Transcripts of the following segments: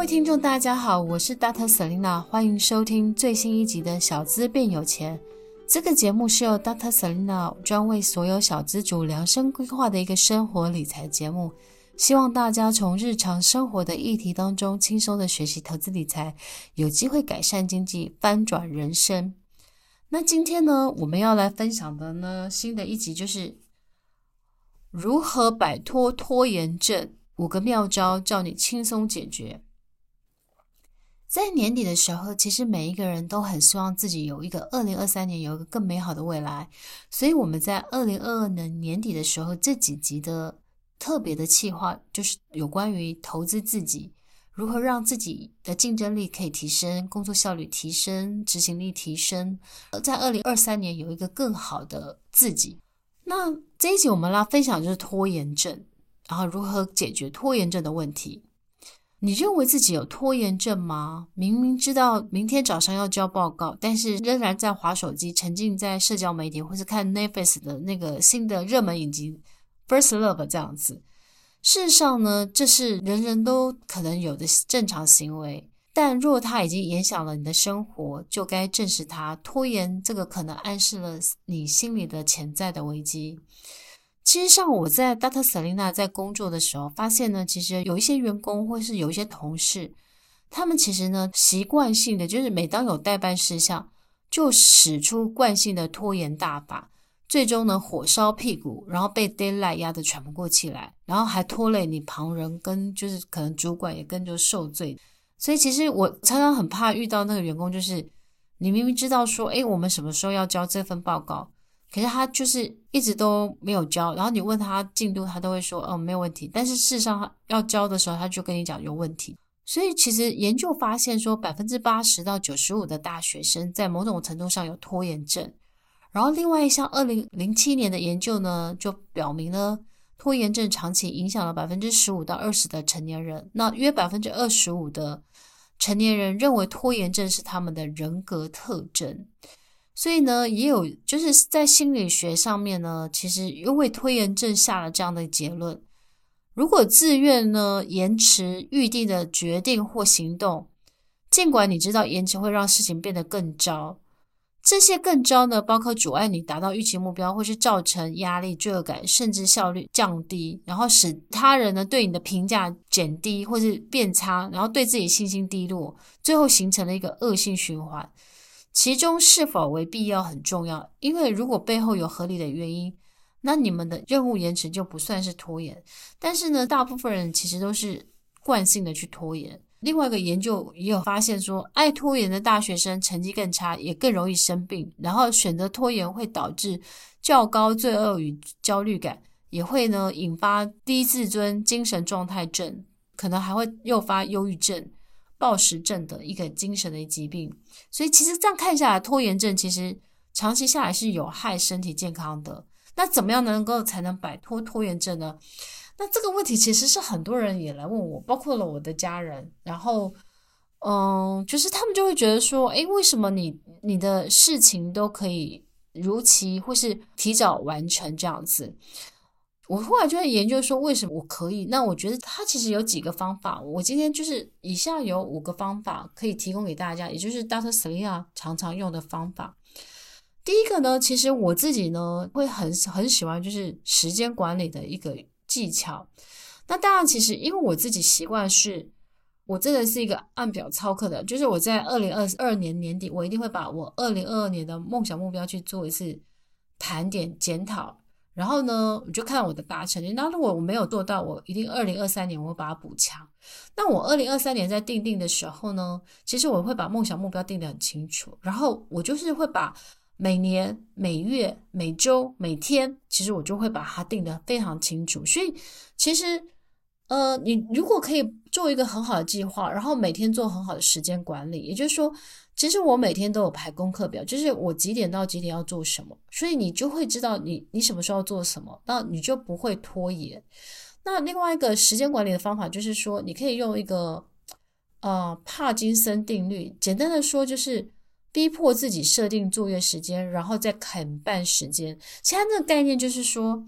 各位听众，大家好，我是 Dr. Selina，欢迎收听最新一集的《小资变有钱》。这个节目是由 Dr. Selina 专为所有小资主量身规划的一个生活理财节目，希望大家从日常生活的议题当中轻松的学习投资理财，有机会改善经济，翻转人生。那今天呢，我们要来分享的呢，新的一集就是如何摆脱拖延症，五个妙招，叫你轻松解决。在年底的时候，其实每一个人都很希望自己有一个二零二三年有一个更美好的未来，所以我们在二零二二年年底的时候，这几集的特别的企划就是有关于投资自己，如何让自己的竞争力可以提升，工作效率提升，执行力提升，在二零二三年有一个更好的自己。那这一集我们来分享就是拖延症，然后如何解决拖延症的问题。你认为自己有拖延症吗？明明知道明天早上要交报告，但是仍然在滑手机，沉浸在社交媒体，或是看 Netflix 的那个新的热门影集《First Love》这样子。事实上呢，这是人人都可能有的正常行为。但若它已经影响了你的生活，就该正视它。拖延这个可能暗示了你心里的潜在的危机。其实像我在 Dr. Selena 在工作的时候，发现呢，其实有一些员工或是有一些同事，他们其实呢习惯性的就是每当有待办事项，就使出惯性的拖延大法，最终呢火烧屁股，然后被 deadline 压得喘不过气来，然后还拖累你旁人跟就是可能主管也跟着受罪。所以其实我常常很怕遇到那个员工，就是你明明知道说，诶，我们什么时候要交这份报告。可是他就是一直都没有交，然后你问他进度，他都会说，嗯，没有问题。但是事实上要交的时候，他就跟你讲有问题。所以其实研究发现说，百分之八十到九十五的大学生在某种程度上有拖延症。然后另外一项二零零七年的研究呢，就表明了拖延症长期影响了百分之十五到二十的成年人。那约百分之二十五的成年人认为拖延症是他们的人格特征。所以呢，也有就是在心理学上面呢，其实又为拖延症下了这样的结论：如果自愿呢延迟预定的决定或行动，尽管你知道延迟会让事情变得更糟，这些更糟呢，包括阻碍你达到预期目标，或是造成压力、罪恶感，甚至效率降低，然后使他人呢对你的评价减低或是变差，然后对自己信心低落，最后形成了一个恶性循环。其中是否为必要很重要，因为如果背后有合理的原因，那你们的任务延迟就不算是拖延。但是呢，大部分人其实都是惯性的去拖延。另外一个研究也有发现说，爱拖延的大学生成绩更差，也更容易生病。然后选择拖延会导致较高罪恶与焦虑感，也会呢引发低自尊、精神状态症，可能还会诱发忧郁症。暴食症的一个精神的疾病，所以其实这样看下来，拖延症其实长期下来是有害身体健康的。那怎么样能够才能摆脱拖延症呢？那这个问题其实是很多人也来问我，包括了我的家人。然后，嗯，就是他们就会觉得说，诶，为什么你你的事情都可以如期或是提早完成这样子？我后来就在研究说，为什么我可以？那我觉得它其实有几个方法。我今天就是以下有五个方法可以提供给大家，也就是 Dr. Selena 常常用的方法。第一个呢，其实我自己呢会很很喜欢，就是时间管理的一个技巧。那当然，其实因为我自己习惯是，我真的是一个按表操课的，就是我在二零二二年年底，我一定会把我二零二二年的梦想目标去做一次盘点检讨。然后呢，我就看我的达成率。那如果我没有做到，我一定二零二三年我会把它补强。那我二零二三年在定定的时候呢，其实我会把梦想目标定得很清楚。然后我就是会把每年、每月、每周、每天，其实我就会把它定得非常清楚。所以，其实，呃，你如果可以做一个很好的计划，然后每天做很好的时间管理，也就是说，其实我每天都有排功课表，就是我几点到几点要做什么，所以你就会知道你你什么时候要做什么，那你就不会拖延。那另外一个时间管理的方法就是说，你可以用一个呃帕金森定律，简单的说就是逼迫自己设定作业时间，然后再砍半时间。其他那个概念就是说，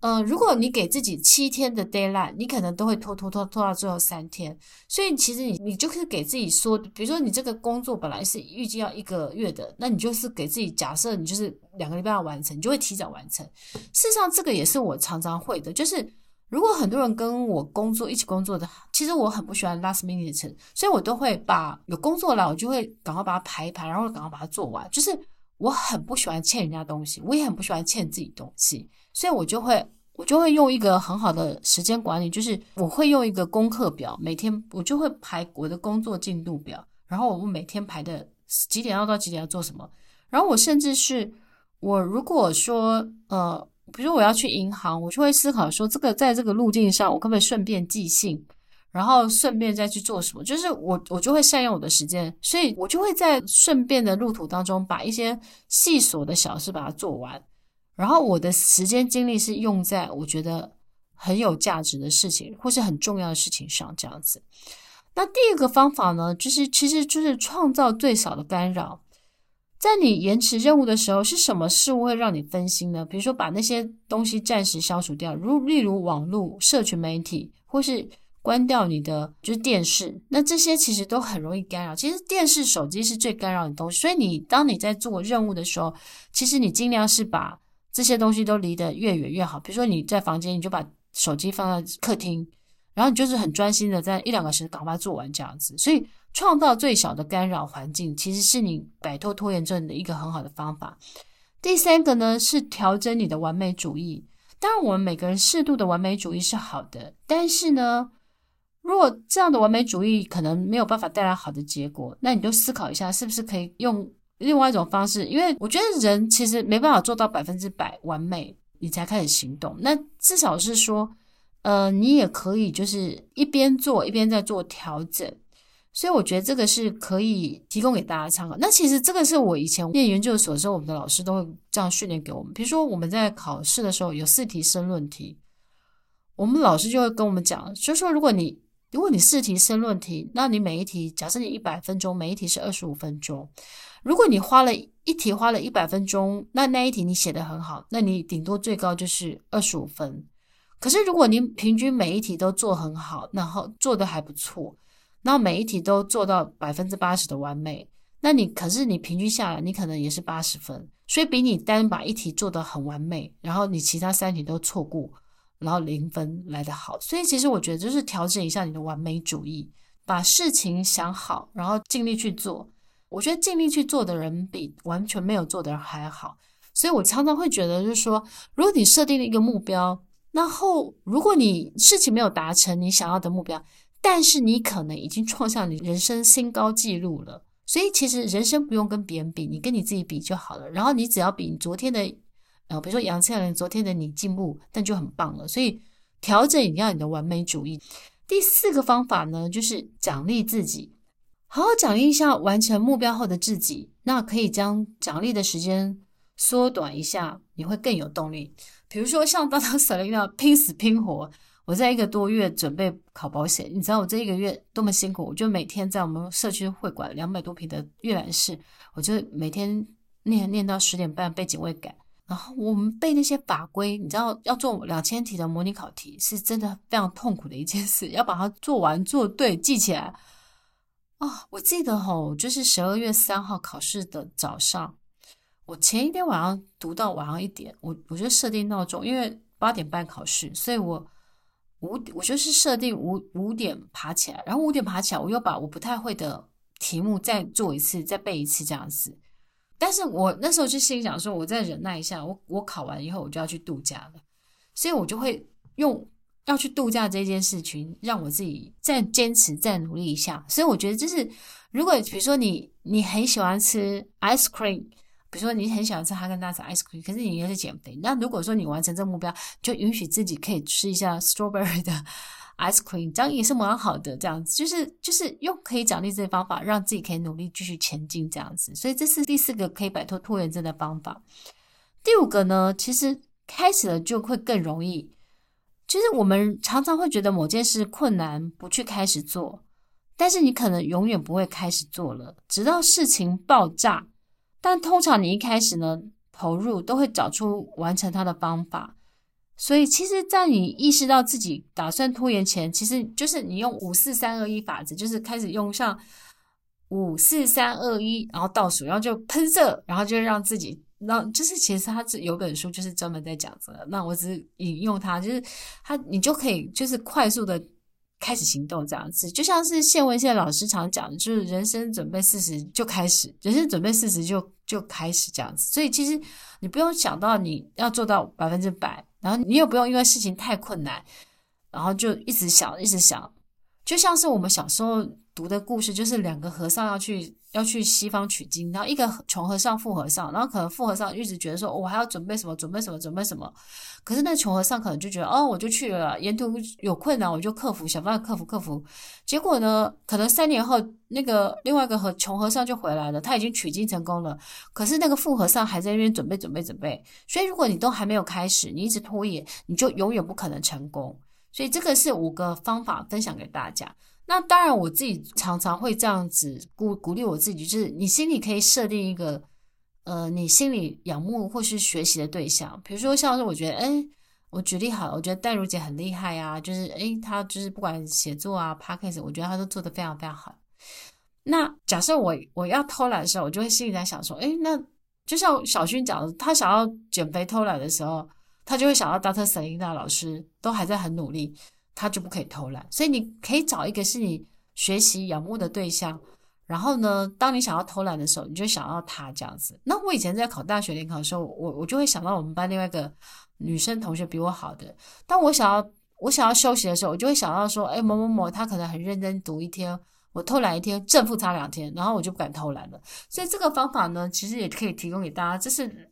呃，如果你给自己七天的 deadline，你可能都会拖拖拖拖到最后三天。所以其实你你就可以给自己说，比如说你这个工作本来是预计要一个月的，那你就是给自己假设你就是两个礼拜要完成，你就会提早完成。事实上，这个也是我常常会的，就是。如果很多人跟我工作一起工作的，其实我很不喜欢 last minute，所以我都会把有工作了，我就会赶快把它排一排，然后赶快把它做完。就是我很不喜欢欠人家东西，我也很不喜欢欠自己东西，所以我就会我就会用一个很好的时间管理，就是我会用一个功课表，每天我就会排我的工作进度表，然后我每天排的几点要到几点要做什么，然后我甚至是我如果说呃。比如我要去银行，我就会思考说，这个在这个路径上，我可不可以顺便寄信，然后顺便再去做什么？就是我我就会善用我的时间，所以我就会在顺便的路途当中，把一些细琐的小事把它做完，然后我的时间精力是用在我觉得很有价值的事情或是很重要的事情上，这样子。那第二个方法呢，就是其实就是创造最少的干扰。在你延迟任务的时候，是什么事物会让你分心呢？比如说，把那些东西暂时消除掉，如例如网络、社群媒体，或是关掉你的就是电视。那这些其实都很容易干扰。其实电视、手机是最干扰的东西。所以你当你在做任务的时候，其实你尽量是把这些东西都离得越远越好。比如说你在房间，你就把手机放在客厅，然后你就是很专心的在一两个小时赶快做完这样子。所以。创造最小的干扰环境，其实是你摆脱拖延症的一个很好的方法。第三个呢，是调整你的完美主义。当然，我们每个人适度的完美主义是好的，但是呢，如果这样的完美主义可能没有办法带来好的结果，那你就思考一下，是不是可以用另外一种方式？因为我觉得人其实没办法做到百分之百完美，你才开始行动。那至少是说，呃，你也可以就是一边做一边在做调整。所以我觉得这个是可以提供给大家参考。那其实这个是我以前念研究所的时候，我们的老师都会这样训练给我们。比如说我们在考试的时候有四题申论题，我们老师就会跟我们讲，就说如果你如果你四题申论题，那你每一题假设你一百分钟，每一题是二十五分钟。如果你花了一题花了一百分钟，那那一题你写得很好，那你顶多最高就是二十五分。可是如果你平均每一题都做很好，然后做得还不错。然后每一题都做到百分之八十的完美，那你可是你平均下来，你可能也是八十分，所以比你单把一题做得很完美，然后你其他三题都错过，然后零分来得好。所以其实我觉得就是调整一下你的完美主义，把事情想好，然后尽力去做。我觉得尽力去做的人比完全没有做的人还好。所以我常常会觉得就是说，如果你设定了一个目标，然后如果你事情没有达成你想要的目标，但是你可能已经创下你人生新高纪录了，所以其实人生不用跟别人比，你跟你自己比就好了。然后你只要比你昨天的，呃，比如说杨倩玲昨天的你进步，那就很棒了。所以调整一下你的完美主义。第四个方法呢，就是奖励自己，好好奖励一下完成目标后的自己，那可以将奖励的时间缩短一下，你会更有动力。比如说像当当 Selina 拼死拼活。我在一个多月准备考保险，你知道我这一个月多么辛苦？我就每天在我们社区会馆两百多平的阅览室，我就每天念念到十点半背警卫赶，然后我们背那些法规，你知道要做两千题的模拟考题，是真的非常痛苦的一件事，要把它做完做对记起来、哦！我记得吼，就是十二月三号考试的早上，我前一天晚上读到晚上一点，我我就设定闹钟，因为八点半考试，所以我。五，我就是设定五五点爬起来，然后五点爬起来，我又把我不太会的题目再做一次，再背一次这样子。但是我那时候就心想说，我再忍耐一下，我我考完以后我就要去度假了，所以我就会用要去度假这件事情，让我自己再坚持、再努力一下。所以我觉得，就是如果比如说你你很喜欢吃 ice cream，比如说你很喜欢吃哈根达斯 ice cream，可是你又是减肥，那如果说你完成这个目标，就允许自己可以吃一下 strawberry 的 ice cream，这样也是蛮好的。这样子就是就是用可以奖励这些方法，让自己可以努力继续前进这样子。所以这是第四个可以摆脱拖延症的方法。第五个呢，其实开始了就会更容易。其实我们常常会觉得某件事困难，不去开始做。但是你可能永远不会开始做了，直到事情爆炸。但通常你一开始呢，投入都会找出完成它的方法。所以其实，在你意识到自己打算拖延前，其实就是你用五四三二一法则，就是开始用上五四三二一，然后倒数，然后就喷射，然后就让自己那，就是其实它是有本书就是专门在讲这个。那我只引用它，就是它你就可以就是快速的。开始行动这样子，就像是谢文宪老师常讲的，就是人生准备四十就开始，人生准备四十就就开始这样子。所以其实你不用想到你要做到百分之百，然后你也不用因为事情太困难，然后就一直想一直想。就像是我们小时候读的故事，就是两个和尚要去。要去西方取经，然后一个穷和尚、富和尚，然后可能富和尚一直觉得说，我还要准备什么，准备什么，准备什么。可是那穷和尚可能就觉得，哦，我就去了，沿途有困难我就克服，想办法克服克服。结果呢，可能三年后，那个另外一个和穷和尚就回来了，他已经取经成功了。可是那个富和尚还在那边准备准备准备。所以如果你都还没有开始，你一直拖延，你就永远不可能成功。所以这个是五个方法分享给大家。那当然，我自己常常会这样子鼓鼓励我自己，就是你心里可以设定一个，呃，你心里仰慕或是学习的对象。比如说，像是我觉得，哎，我举例好了，我觉得淡如姐很厉害啊，就是哎，她就是不管写作啊、Podcast，我觉得她都做得非常非常好。那假设我我要偷懒的时候，我就会心里在想说，哎，那就像小薰讲的，他想要减肥偷懒的时候，他就会想到 Dr. Selena 老师都还在很努力。他就不可以偷懒，所以你可以找一个是你学习仰慕的对象，然后呢，当你想要偷懒的时候，你就想要他这样子。那我以前在考大学联考的时候，我我就会想到我们班另外一个女生同学比我好的，当我想要我想要休息的时候，我就会想到说，哎，某某某他可能很认真读一天，我偷懒一天，正负差两天，然后我就不敢偷懒了。所以这个方法呢，其实也可以提供给大家，这是。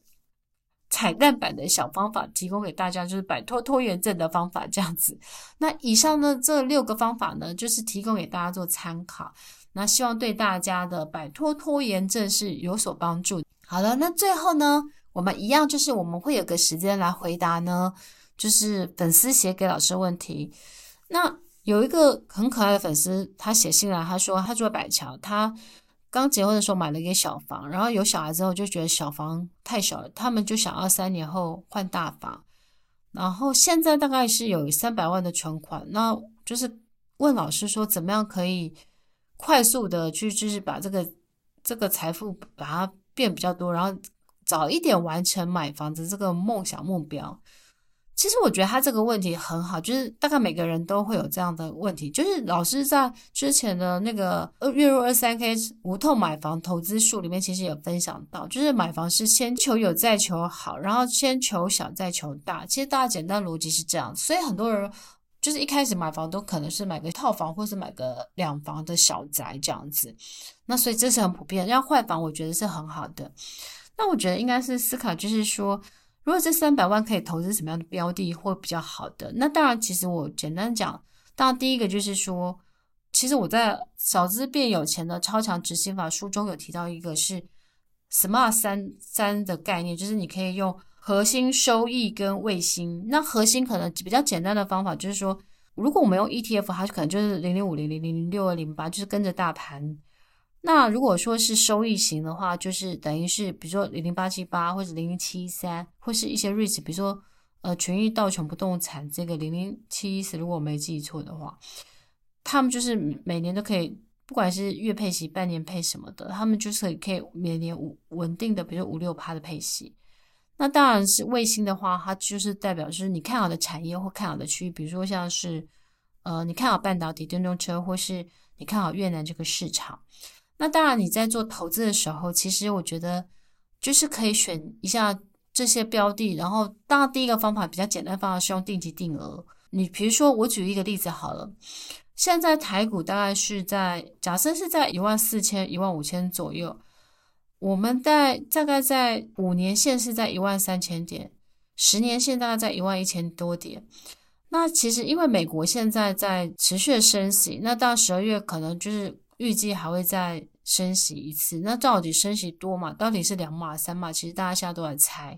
彩蛋版的小方法提供给大家，就是摆脱拖延症的方法，这样子。那以上呢，这六个方法呢，就是提供给大家做参考。那希望对大家的摆脱拖延症是有所帮助。好了，那最后呢，我们一样就是我们会有个时间来回答呢，就是粉丝写给老师的问题。那有一个很可爱的粉丝，他写信来，他说他住在板桥，他。刚结婚的时候买了一个小房，然后有小孩之后就觉得小房太小了，他们就想要三年后换大房。然后现在大概是有三百万的存款，那就是问老师说怎么样可以快速的去就是把这个这个财富把它变比较多，然后早一点完成买房子这个梦想目标。其实我觉得他这个问题很好，就是大概每个人都会有这样的问题。就是老师在之前的那个月入二三 K 无痛买房投资术里面，其实有分享到，就是买房是先求有再求好，然后先求小再求大。其实大家简单逻辑是这样，所以很多人就是一开始买房都可能是买个套房，或是买个两房的小宅这样子。那所以这是很普遍，要换房我觉得是很好的。那我觉得应该是思考，就是说。如果这三百万可以投资什么样的标的会比较好的？那当然，其实我简单讲，当然第一个就是说，其实我在《小资变有钱的超强执行法》书中有提到一个是 SMART 三三的概念，就是你可以用核心、收益跟卫星。那核心可能比较简单的方法就是说，如果我们用 ETF，它可能就是零零五零零零零六二零八，就是跟着大盘。那如果说是收益型的话，就是等于是比如说零零八七八或者零零七三，或是一些 REITs，比如说呃权益道琼不动产这个零零七一四，如果我没记错的话，他们就是每年都可以，不管是月配息、半年配什么的，他们就是可以每年稳稳定的，比如五六趴的配息。那当然是卫星的话，它就是代表就是你看好的产业或看好的区域，比如说像是呃你看好半导体、电动车，或是你看好越南这个市场。那当然，你在做投资的时候，其实我觉得就是可以选一下这些标的。然后，当然第一个方法比较简单，方法是用定期定额。你比如说，我举一个例子好了，现在台股大概是在假设是在一万四千、一万五千左右。我们在大概在五年线是在一万三千点，十年线大概在一万一千多点。那其实因为美国现在在持续的升息，那到十二月可能就是预计还会再升息一次。那到底升息多嘛？到底是两码三码？其实大家现在都在猜。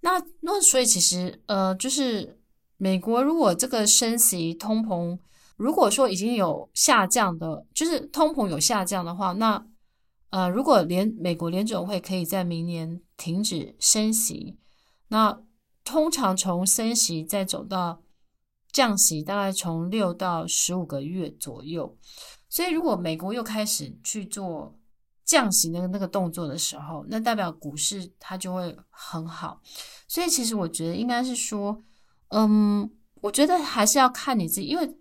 那那所以其实呃，就是美国如果这个升息通膨，如果说已经有下降的，就是通膨有下降的话，那。呃，如果联美国联准会可以在明年停止升息，那通常从升息再走到降息，大概从六到十五个月左右。所以，如果美国又开始去做降息那个那个动作的时候，那代表股市它就会很好。所以，其实我觉得应该是说，嗯，我觉得还是要看你自己，因为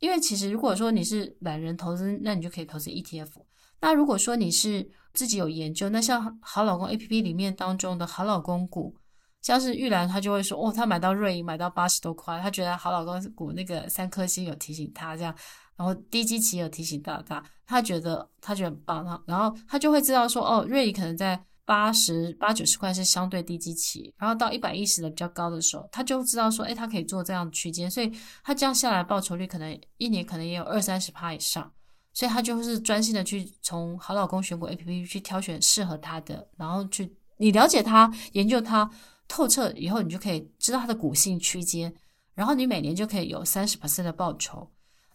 因为其实如果说你是懒人投资，那你就可以投资 ETF。那如果说你是自己有研究，那像好老公 APP 里面当中的好老公股，像是玉兰，他就会说，哦，他买到瑞银买到八十多块，他觉得好老公股那个三颗星有提醒他这样，然后低基期有提醒到他，他觉得他觉得很棒，然后他就会知道说，哦，瑞银可能在八十八九十块是相对低基期，然后到一百一十的比较高的时候，他就知道说，诶，他可以做这样的区间，所以他这样下来报酬率可能一年可能也有二三十趴以上。所以他就是专心的去从好老公选股 APP 去挑选适合他的，然后去你了解他、研究他透彻以后，你就可以知道他的股性区间，然后你每年就可以有三十%的报酬。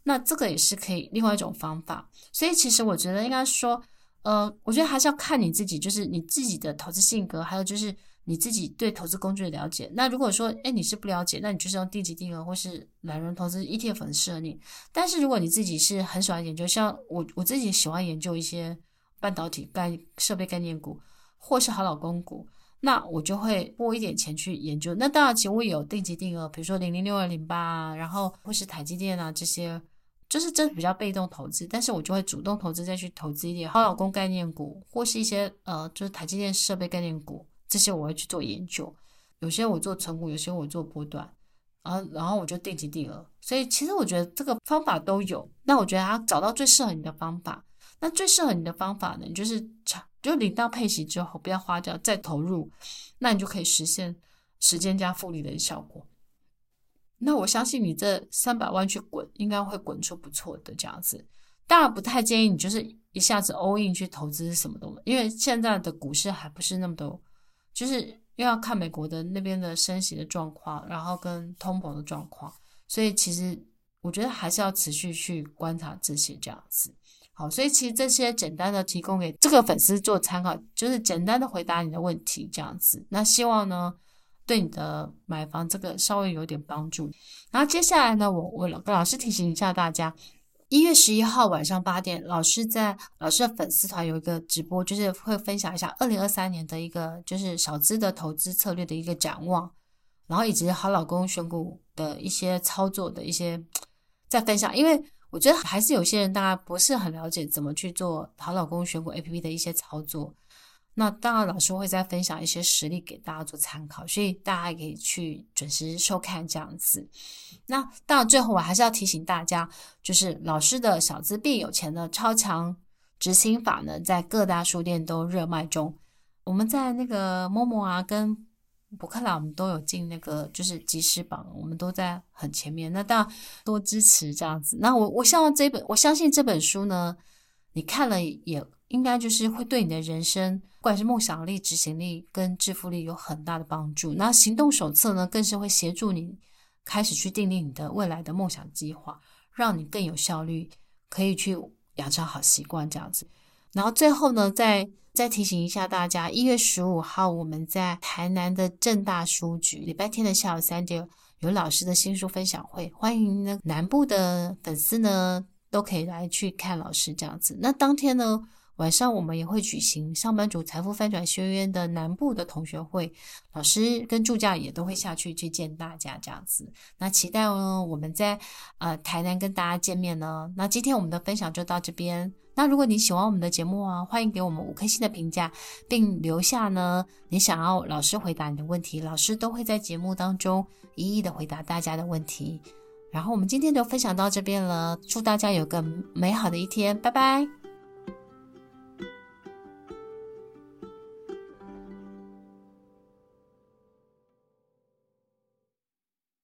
那这个也是可以另外一种方法。所以其实我觉得应该说，呃，我觉得还是要看你自己，就是你自己的投资性格，还有就是。你自己对投资工具的了解，那如果说，诶，你是不了解，那你就是用定期定额或是懒人投资 ETF 很适合你。但是如果你自己是很喜欢研究，像我我自己喜欢研究一些半导体概设备概念股，或是好老公股，那我就会拨一点钱去研究。那当然，其实我有定级定额，比如说零零六二零八啊，然后或是台积电啊这些，就是这比较被动投资。但是我就会主动投资再去投资一点好老公概念股，或是一些呃，就是台积电设备概念股。这些我会去做研究，有些我做存股，有些我做波段，然后然后我就定期定额。所以其实我觉得这个方法都有。那我觉得他找到最适合你的方法，那最适合你的方法呢，就是就领到配息之后不要花掉再投入，那你就可以实现时间加复利的效果。那我相信你这三百万去滚，应该会滚出不错的这样子。当然不太建议你就是一下子 all in 去投资什么东西，因为现在的股市还不是那么多。就是又要看美国的那边的升息的状况，然后跟通膨的状况，所以其实我觉得还是要持续去观察这些这样子。好，所以其实这些简单的提供给这个粉丝做参考，就是简单的回答你的问题这样子。那希望呢，对你的买房这个稍微有点帮助。然后接下来呢，我我跟老师提醒一下大家。一月十一号晚上八点，老师在老师的粉丝团有一个直播，就是会分享一下二零二三年的一个就是小资的投资策略的一个展望，然后以及好老公选股的一些操作的一些在分享。因为我觉得还是有些人大家不是很了解怎么去做好老公选股 APP 的一些操作。那当然，老师会再分享一些实例给大家做参考，所以大家也可以去准时收看这样子。那当然，最后我还是要提醒大家，就是老师的小资变有钱的超强执行法呢，在各大书店都热卖中。我们在那个 Momo 啊，跟博客来，我们都有进那个就是即时榜，我们都在很前面。那大家多支持这样子。那我我希望这本，我相信这本书呢，你看了也。应该就是会对你的人生，不管是梦想力、执行力跟致富力有很大的帮助。那行动手册呢，更是会协助你开始去订立你的未来的梦想计划，让你更有效率，可以去养成好习惯这样子。然后最后呢，再再提醒一下大家，一月十五号我们在台南的正大书局，礼拜天的下午三点有老师的新书分享会，欢迎呢南部的粉丝呢都可以来去看老师这样子。那当天呢，晚上我们也会举行上班族财富翻转学院的南部的同学会，老师跟助教也都会下去去见大家这样子。那期待哦，我们在呃台南跟大家见面呢。那今天我们的分享就到这边。那如果你喜欢我们的节目啊，欢迎给我们五颗星的评价，并留下呢你想要老师回答你的问题，老师都会在节目当中一一的回答大家的问题。然后我们今天就分享到这边了，祝大家有个美好的一天，拜拜。